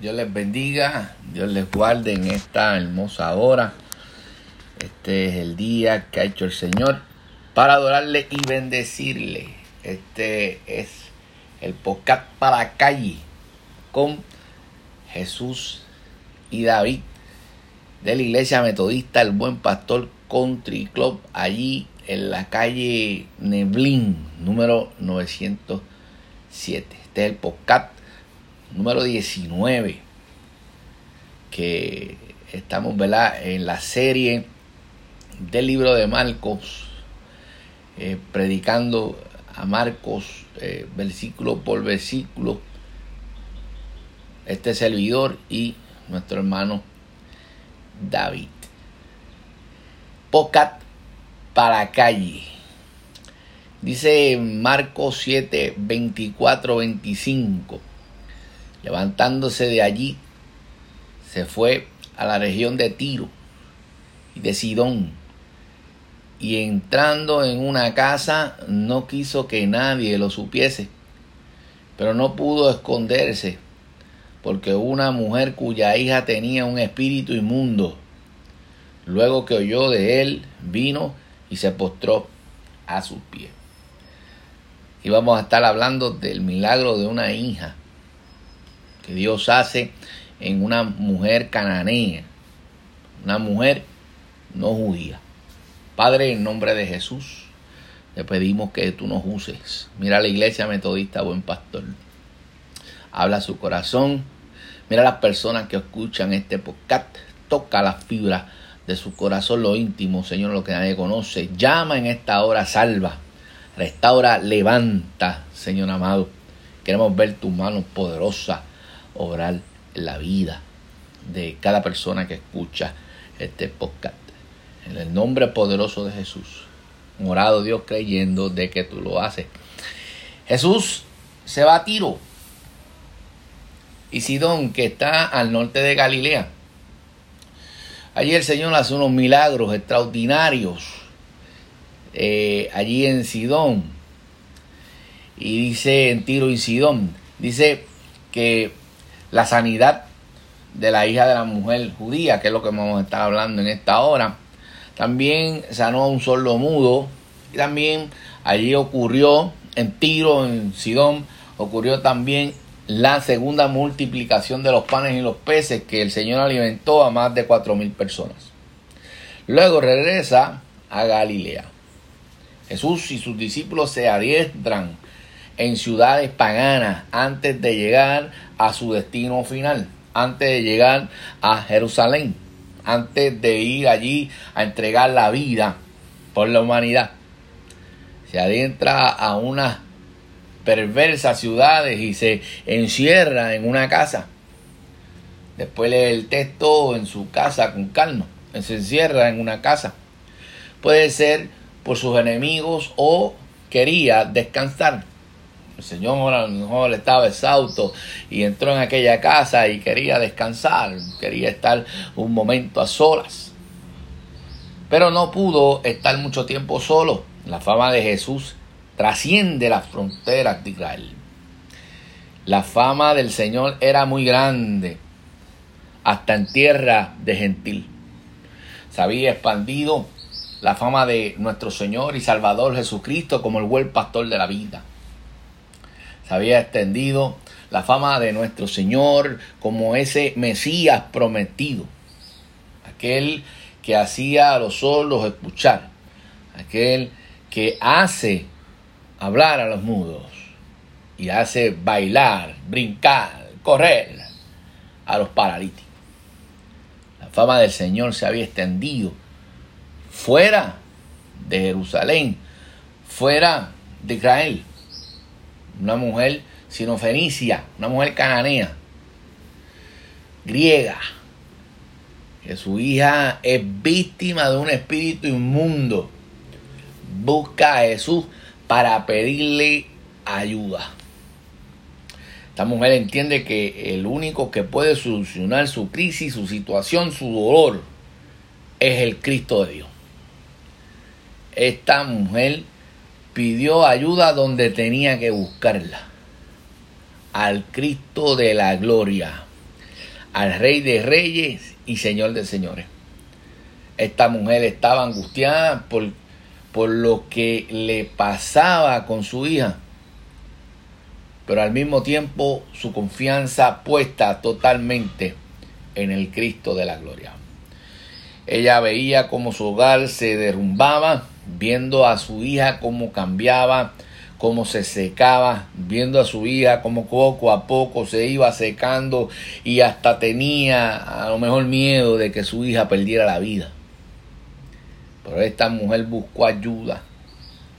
Dios les bendiga, Dios les guarde en esta hermosa hora. Este es el día que ha hecho el Señor para adorarle y bendecirle. Este es el podcast para la calle con Jesús y David de la iglesia metodista El Buen Pastor Country Club allí en la calle Neblin número 907. Este es el podcast número 19 que estamos ¿verdad? en la serie del libro de Marcos eh, predicando a Marcos eh, versículo por versículo este servidor y nuestro hermano David. Pocat para calle. Dice Marcos 7 24 25 Levantándose de allí, se fue a la región de Tiro y de Sidón. Y entrando en una casa, no quiso que nadie lo supiese, pero no pudo esconderse, porque una mujer cuya hija tenía un espíritu inmundo, luego que oyó de él, vino y se postró a sus pies. Y vamos a estar hablando del milagro de una hija que Dios hace en una mujer cananea, una mujer no judía. Padre, en nombre de Jesús, te pedimos que tú nos uses. Mira la iglesia metodista, buen pastor. Habla su corazón. Mira las personas que escuchan este podcast. Toca las fibras de su corazón, lo íntimo, Señor, lo que nadie conoce. Llama en esta hora, salva. Restaura, levanta, Señor amado. Queremos ver tu mano poderosa obrar la vida de cada persona que escucha este podcast. En el nombre poderoso de Jesús. Morado Dios creyendo de que tú lo haces. Jesús se va a Tiro. Y Sidón, que está al norte de Galilea. Allí el Señor hace unos milagros extraordinarios. Eh, allí en Sidón. Y dice en Tiro y Sidón. Dice que la sanidad de la hija de la mujer judía, que es lo que vamos a estar hablando en esta hora. También sanó a un sordo mudo. Y también allí ocurrió en Tiro, en Sidón, ocurrió también la segunda multiplicación de los panes y los peces que el Señor alimentó a más de cuatro mil personas. Luego regresa a Galilea. Jesús y sus discípulos se adiestran en ciudades paganas antes de llegar a su destino final, antes de llegar a Jerusalén, antes de ir allí a entregar la vida por la humanidad. Se adentra a unas perversas ciudades y se encierra en una casa. Después lee el texto en su casa con calma. Se encierra en una casa. Puede ser por sus enemigos o quería descansar. El Señor a lo mejor estaba exhausto y entró en aquella casa y quería descansar, quería estar un momento a solas. Pero no pudo estar mucho tiempo solo. La fama de Jesús trasciende las fronteras de Israel. La fama del Señor era muy grande, hasta en tierra de gentil. Se había expandido la fama de nuestro Señor y Salvador Jesucristo como el buen pastor de la vida se había extendido la fama de nuestro Señor como ese Mesías prometido, aquel que hacía a los sordos escuchar, aquel que hace hablar a los mudos y hace bailar, brincar, correr a los paralíticos. La fama del Señor se había extendido fuera de Jerusalén, fuera de Israel una mujer sinofenicia, una mujer cananea, griega, que su hija es víctima de un espíritu inmundo, busca a Jesús para pedirle ayuda. Esta mujer entiende que el único que puede solucionar su crisis, su situación, su dolor, es el Cristo de Dios. Esta mujer pidió ayuda donde tenía que buscarla. Al Cristo de la gloria. al Rey de Reyes y Señor de Señores. Esta mujer estaba angustiada por, por lo que le pasaba con su hija, pero al mismo tiempo su confianza puesta totalmente en el Cristo de la gloria. Ella veía cómo su hogar se derrumbaba, viendo a su hija cómo cambiaba, cómo se secaba, viendo a su hija cómo poco a poco se iba secando y hasta tenía a lo mejor miedo de que su hija perdiera la vida. Pero esta mujer buscó ayuda,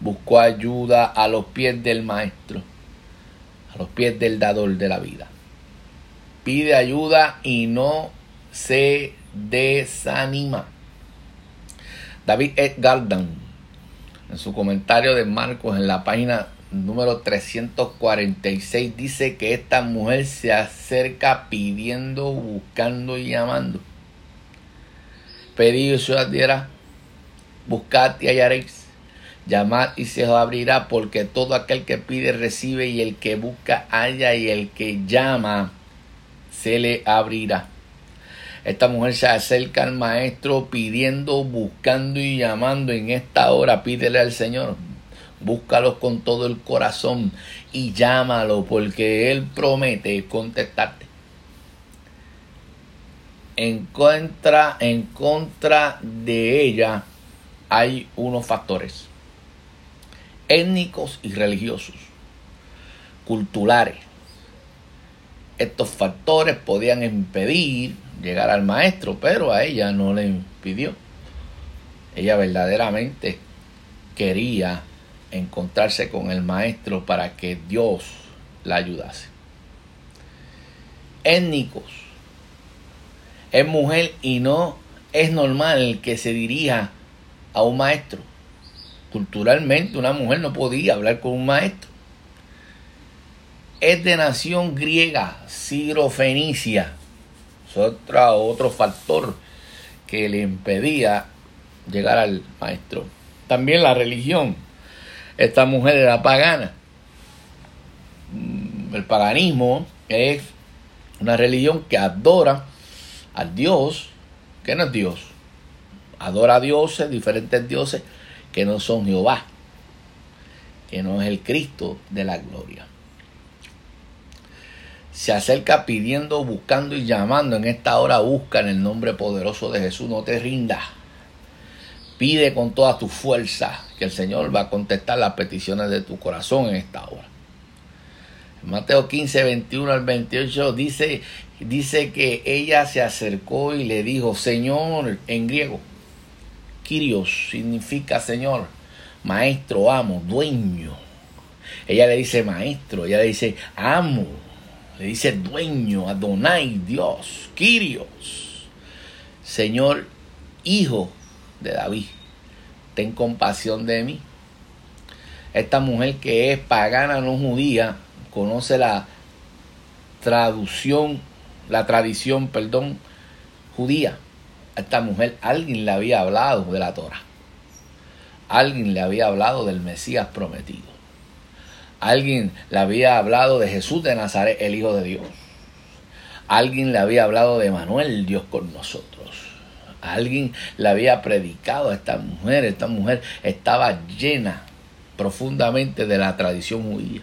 buscó ayuda a los pies del maestro, a los pies del dador de la vida. Pide ayuda y no se desanima. David Edgardan, en su comentario de Marcos en la página número 346, dice que esta mujer se acerca pidiendo, buscando y llamando. Pedid y se os dirá, buscad y hallaréis, llamad y se os abrirá, porque todo aquel que pide recibe y el que busca halla y el que llama se le abrirá. Esta mujer se acerca al maestro pidiendo, buscando y llamando en esta hora. Pídele al Señor. Búscalo con todo el corazón y llámalo porque Él promete contestarte. En contra, en contra de ella hay unos factores étnicos y religiosos, culturales. Estos factores podían impedir llegar al maestro, pero a ella no le impidió. Ella verdaderamente quería encontrarse con el maestro para que Dios la ayudase. Étnicos. Es mujer y no es normal que se dirija a un maestro. Culturalmente una mujer no podía hablar con un maestro. Es de nación griega, Fenicia otro, otro factor que le impedía llegar al maestro. También la religión. Esta mujer era pagana. Mm, el paganismo es una religión que adora a Dios, que no es Dios. Adora a dioses, diferentes dioses, que no son Jehová, que no es el Cristo de la gloria se acerca pidiendo, buscando y llamando. En esta hora busca en el nombre poderoso de Jesús. No te rindas. Pide con toda tu fuerza que el Señor va a contestar las peticiones de tu corazón en esta hora. Mateo 15, 21 al 28 dice, dice que ella se acercó y le dijo, Señor, en griego, Kyrios significa Señor, maestro, amo, dueño. Ella le dice maestro, ella le dice amo le dice dueño, Adonai, Dios, Kyrios, Señor, hijo de David, ten compasión de mí. Esta mujer que es pagana, no judía, conoce la traducción, la tradición, perdón, judía. esta mujer alguien le había hablado de la Torah. Alguien le había hablado del Mesías prometido. Alguien le había hablado de Jesús de Nazaret, el Hijo de Dios. Alguien le había hablado de Manuel, Dios con nosotros. Alguien le había predicado a esta mujer. Esta mujer estaba llena profundamente de la tradición judía.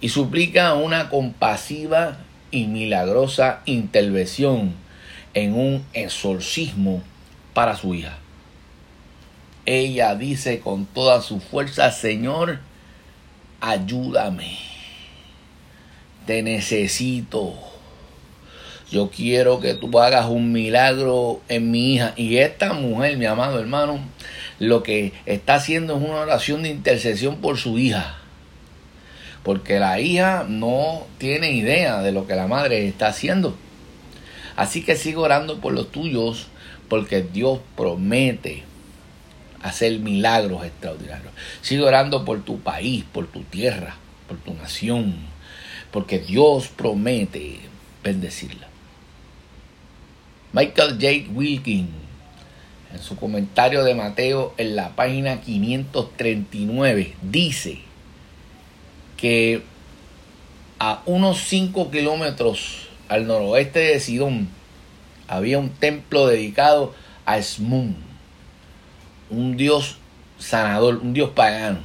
Y suplica una compasiva y milagrosa intervención en un exorcismo para su hija. Ella dice con toda su fuerza, Señor, ayúdame. Te necesito. Yo quiero que tú hagas un milagro en mi hija. Y esta mujer, mi amado hermano, lo que está haciendo es una oración de intercesión por su hija. Porque la hija no tiene idea de lo que la madre está haciendo. Así que sigo orando por los tuyos, porque Dios promete hacer milagros extraordinarios. Sigue orando por tu país, por tu tierra, por tu nación, porque Dios promete bendecirla. Michael J. Wilkin, en su comentario de Mateo en la página 539, dice que a unos 5 kilómetros al noroeste de Sidón, había un templo dedicado a Esmun, un dios sanador, un dios pagano.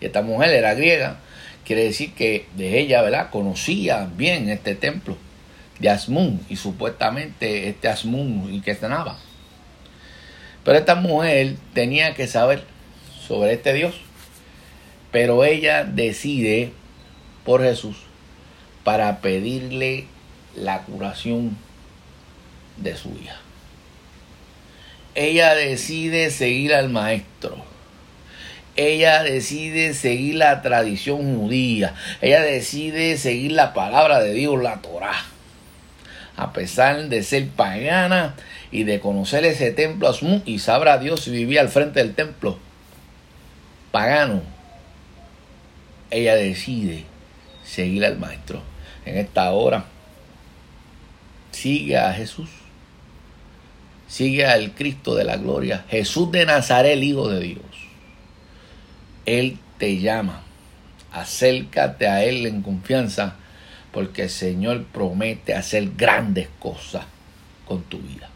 Y esta mujer era griega, quiere decir que de ella, ¿verdad? Conocía bien este templo de Asmun y supuestamente este Asmun y que sanaba. Pero esta mujer tenía que saber sobre este Dios. Pero ella decide por Jesús para pedirle la curación de su hija. Ella decide seguir al maestro. Ella decide seguir la tradición judía. Ella decide seguir la palabra de Dios, la Torah. A pesar de ser pagana y de conocer ese templo Asmú y sabrá Dios si vivía al frente del templo pagano, ella decide seguir al maestro. En esta hora, sigue a Jesús sigue al Cristo de la gloria, Jesús de Nazaret, el Hijo de Dios. Él te llama, acércate a Él en confianza, porque el Señor promete hacer grandes cosas con tu vida.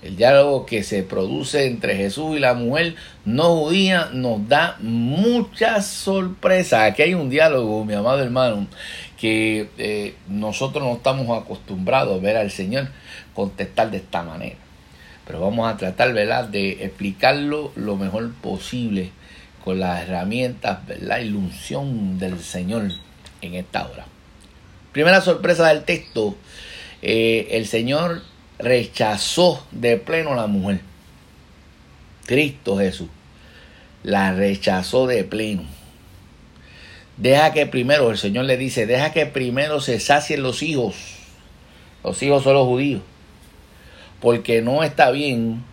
El diálogo que se produce entre Jesús y la mujer no judía nos da muchas sorpresas. Aquí hay un diálogo, mi amado hermano, que eh, nosotros no estamos acostumbrados a ver al Señor contestar de esta manera. Pero vamos a tratar ¿verdad? de explicarlo lo mejor posible con las herramientas, la ilusión del Señor en esta hora. Primera sorpresa del texto, eh, el Señor rechazó de pleno la mujer. Cristo Jesús la rechazó de pleno. Deja que primero, el Señor le dice, deja que primero se sacien los hijos. Los hijos son los judíos. Porque no está bien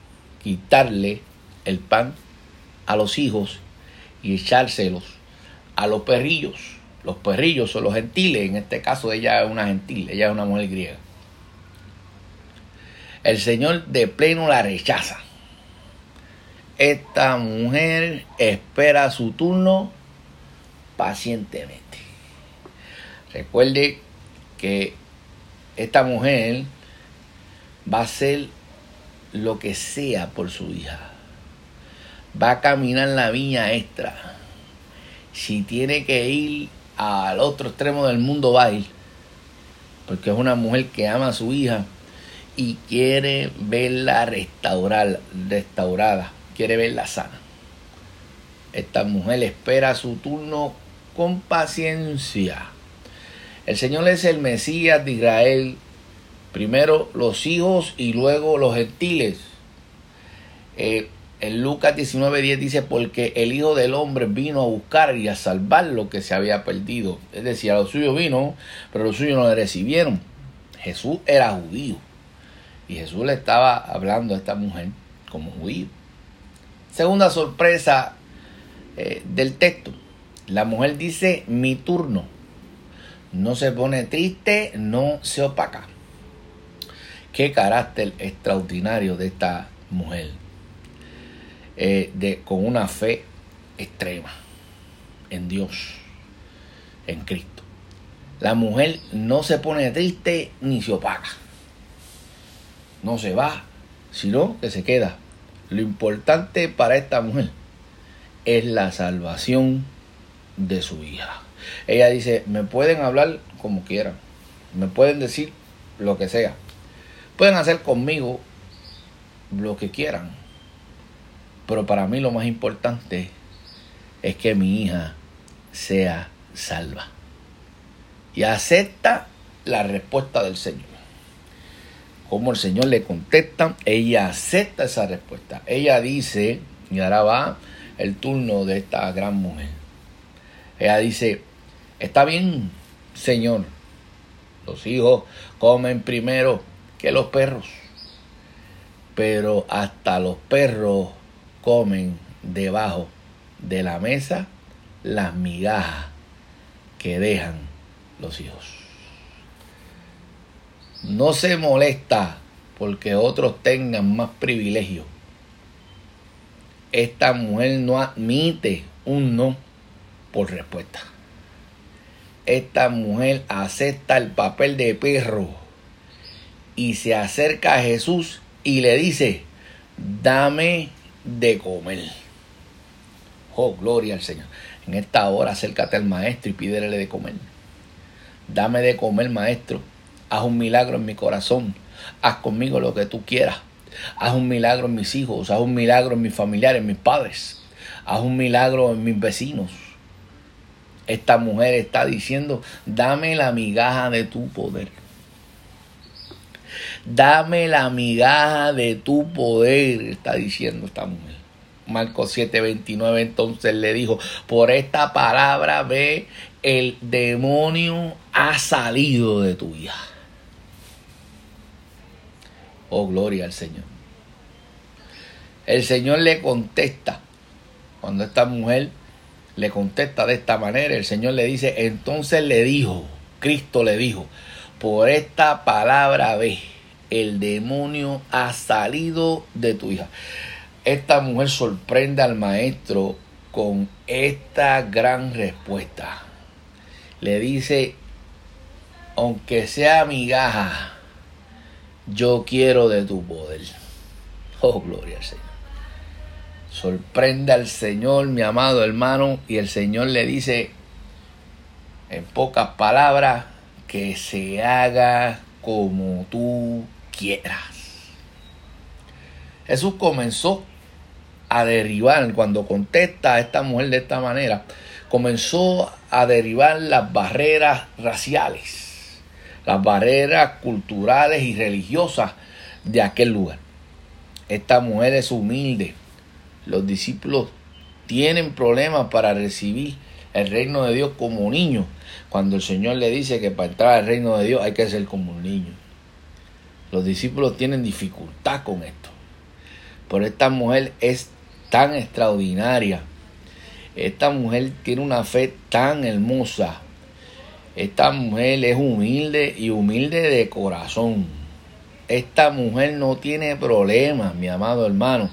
quitarle el pan a los hijos y echárselos a los perrillos. Los perrillos son los gentiles, en este caso ella es una gentil, ella es una mujer griega. El Señor de pleno la rechaza. Esta mujer espera su turno pacientemente. Recuerde que esta mujer va a hacer lo que sea por su hija. Va a caminar la viña extra. Si tiene que ir al otro extremo del mundo, va a ir. Porque es una mujer que ama a su hija y quiere verla restaurar, restaurada. Quiere verla sana. Esta mujer espera su turno con paciencia. El Señor es el Mesías de Israel. Primero los hijos y luego los gentiles. Eh, en Lucas 19:10 dice, porque el Hijo del Hombre vino a buscar y a salvar lo que se había perdido. Es decir, a los suyos vino, pero los suyos no le recibieron. Jesús era judío. Y Jesús le estaba hablando a esta mujer como judío. Segunda sorpresa eh, del texto. La mujer dice, mi turno. No se pone triste, no se opaca. Qué carácter extraordinario de esta mujer. Eh, de, con una fe extrema en Dios, en Cristo. La mujer no se pone triste ni se opaca. No se va, sino que se queda. Lo importante para esta mujer es la salvación de su hija. Ella dice, me pueden hablar como quieran, me pueden decir lo que sea, pueden hacer conmigo lo que quieran, pero para mí lo más importante es que mi hija sea salva. Y acepta la respuesta del Señor. Como el Señor le contesta, ella acepta esa respuesta. Ella dice, y ahora va el turno de esta gran mujer. Ella dice, está bien, Señor, los hijos comen primero que los perros, pero hasta los perros comen debajo de la mesa las migajas que dejan los hijos. No se molesta porque otros tengan más privilegio. Esta mujer no admite un no por respuesta. esta mujer acepta el papel de perro y se acerca a Jesús y le dice, dame de comer. Oh, gloria al Señor. En esta hora acércate al maestro y pídele de comer. Dame de comer, maestro. Haz un milagro en mi corazón. Haz conmigo lo que tú quieras. Haz un milagro en mis hijos. Haz un milagro en mis familiares, en mis padres. Haz un milagro en mis vecinos. Esta mujer está diciendo, dame la migaja de tu poder. Dame la migaja de tu poder, está diciendo esta mujer. Marcos 7:29 entonces le dijo, por esta palabra ve, el demonio ha salido de tu hija. Oh, gloria al Señor. El Señor le contesta, cuando esta mujer le contesta de esta manera, el Señor le dice, entonces le dijo, Cristo le dijo, por esta palabra ve, el demonio ha salido de tu hija. Esta mujer sorprende al maestro con esta gran respuesta. Le dice, aunque sea migaja, yo quiero de tu poder. Oh, gloria al Señor. Sorprende al Señor, mi amado hermano, y el Señor le dice, en pocas palabras, que se haga como tú quieras. Jesús comenzó a derribar, cuando contesta a esta mujer de esta manera, comenzó a derribar las barreras raciales, las barreras culturales y religiosas de aquel lugar. Esta mujer es humilde. Los discípulos tienen problemas para recibir el reino de Dios como niños, cuando el Señor le dice que para entrar al reino de Dios hay que ser como un niño. Los discípulos tienen dificultad con esto. Pero esta mujer es tan extraordinaria. Esta mujer tiene una fe tan hermosa. Esta mujer es humilde y humilde de corazón. Esta mujer no tiene problemas, mi amado hermano,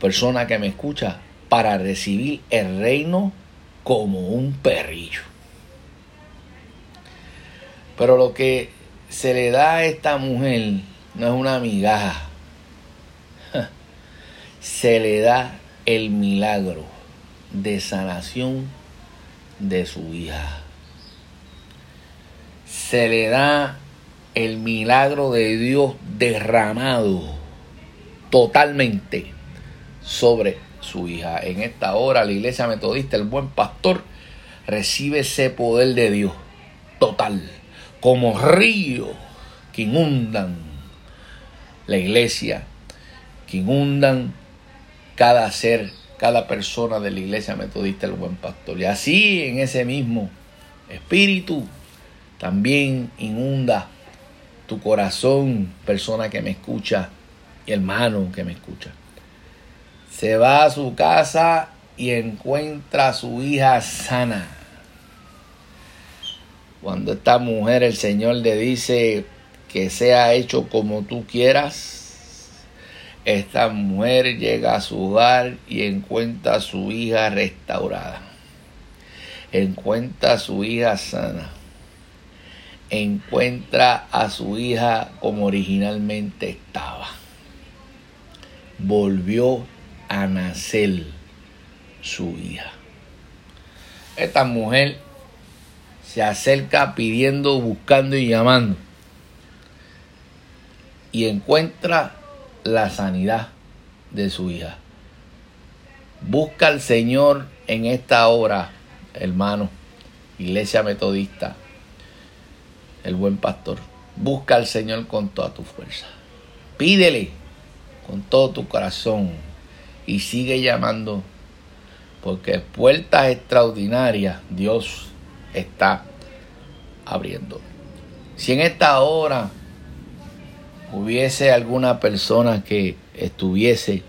persona que me escucha, para recibir el reino como un perrillo. Pero lo que se le da a esta mujer no es una migaja. Se le da el milagro de sanación de su hija. Se le da el milagro de Dios derramado totalmente sobre su hija. En esta hora la iglesia metodista, el buen pastor, recibe ese poder de Dios total como río que inundan la iglesia, que inundan cada ser, cada persona de la iglesia metodista, el buen pastor. Y así en ese mismo espíritu también inunda tu corazón, persona que me escucha y hermano que me escucha. Se va a su casa y encuentra a su hija sana cuando esta mujer el Señor le dice que sea hecho como tú quieras, esta mujer llega a su hogar y encuentra a su hija restaurada. Encuentra a su hija sana. Encuentra a su hija como originalmente estaba. Volvió a nacer su hija. Esta mujer se acerca pidiendo, buscando y llamando. Y encuentra la sanidad de su hija. Busca al Señor en esta hora, hermano, iglesia metodista, el buen pastor. Busca al Señor con toda tu fuerza. Pídele con todo tu corazón y sigue llamando porque puertas extraordinarias Dios está abriendo. Si en esta hora hubiese alguna persona que estuviese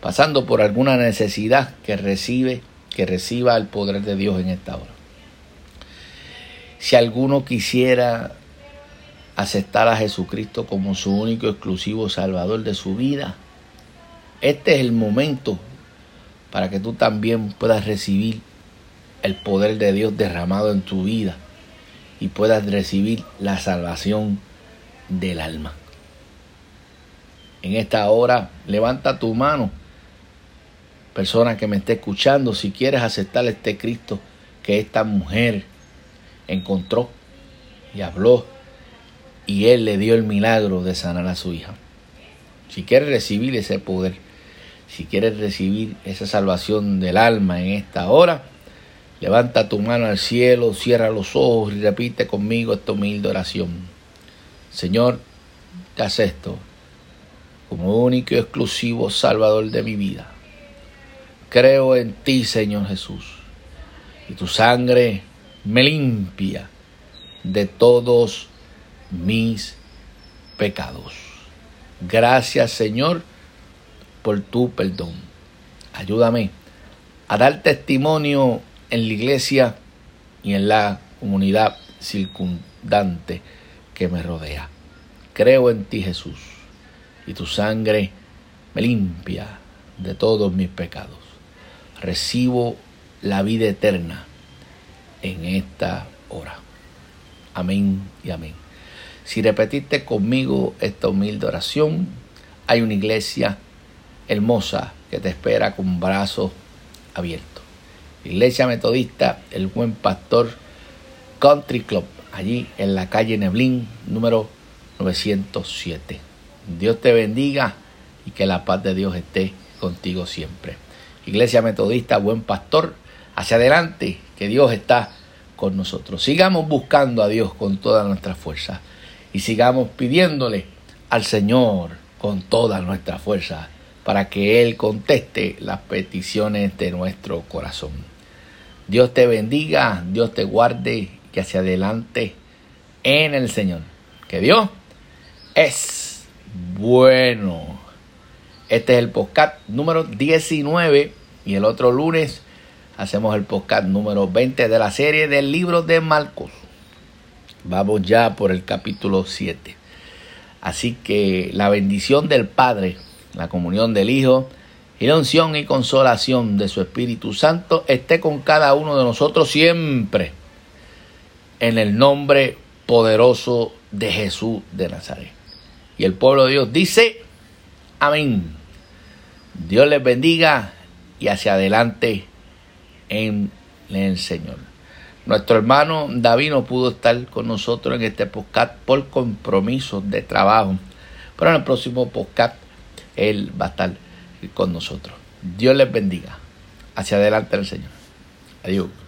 pasando por alguna necesidad que recibe, que reciba el poder de Dios en esta hora. Si alguno quisiera aceptar a Jesucristo como su único exclusivo salvador de su vida, este es el momento para que tú también puedas recibir el poder de Dios derramado en tu vida y puedas recibir la salvación del alma. En esta hora, levanta tu mano, persona que me esté escuchando, si quieres aceptar este Cristo que esta mujer encontró y habló y él le dio el milagro de sanar a su hija. Si quieres recibir ese poder, si quieres recibir esa salvación del alma en esta hora, levanta tu mano al cielo, cierra los ojos y repite conmigo esta humilde oración. Señor, te acepto como único y exclusivo Salvador de mi vida. Creo en ti, Señor Jesús, y tu sangre me limpia de todos mis pecados. Gracias, Señor, por tu perdón. Ayúdame a dar testimonio en la iglesia y en la comunidad circundante que me rodea. Creo en ti, Jesús, y tu sangre me limpia de todos mis pecados. Recibo la vida eterna en esta hora. Amén y amén. Si repetiste conmigo esta humilde oración, hay una iglesia hermosa que te espera con brazos abiertos. Iglesia Metodista, el Buen Pastor Country Club, allí en la calle Neblín, número 907. Dios te bendiga y que la paz de Dios esté contigo siempre. Iglesia Metodista, Buen Pastor, hacia adelante, que Dios está con nosotros. Sigamos buscando a Dios con toda nuestra fuerza y sigamos pidiéndole al Señor con toda nuestra fuerza para que Él conteste las peticiones de nuestro corazón. Dios te bendiga, Dios te guarde y hacia adelante en el Señor. Que Dios es bueno. Este es el podcast número 19 y el otro lunes hacemos el podcast número 20 de la serie del libro de Marcos. Vamos ya por el capítulo 7. Así que la bendición del Padre, la comunión del Hijo y la unción y consolación de su Espíritu Santo esté con cada uno de nosotros siempre. En el nombre poderoso de Jesús de Nazaret. Y el pueblo de Dios dice, amén. Dios les bendiga y hacia adelante en el Señor. Nuestro hermano David no pudo estar con nosotros en este podcast por compromisos de trabajo. Pero en el próximo podcast él va a estar con nosotros. Dios les bendiga. Hacia adelante el Señor. Adiós.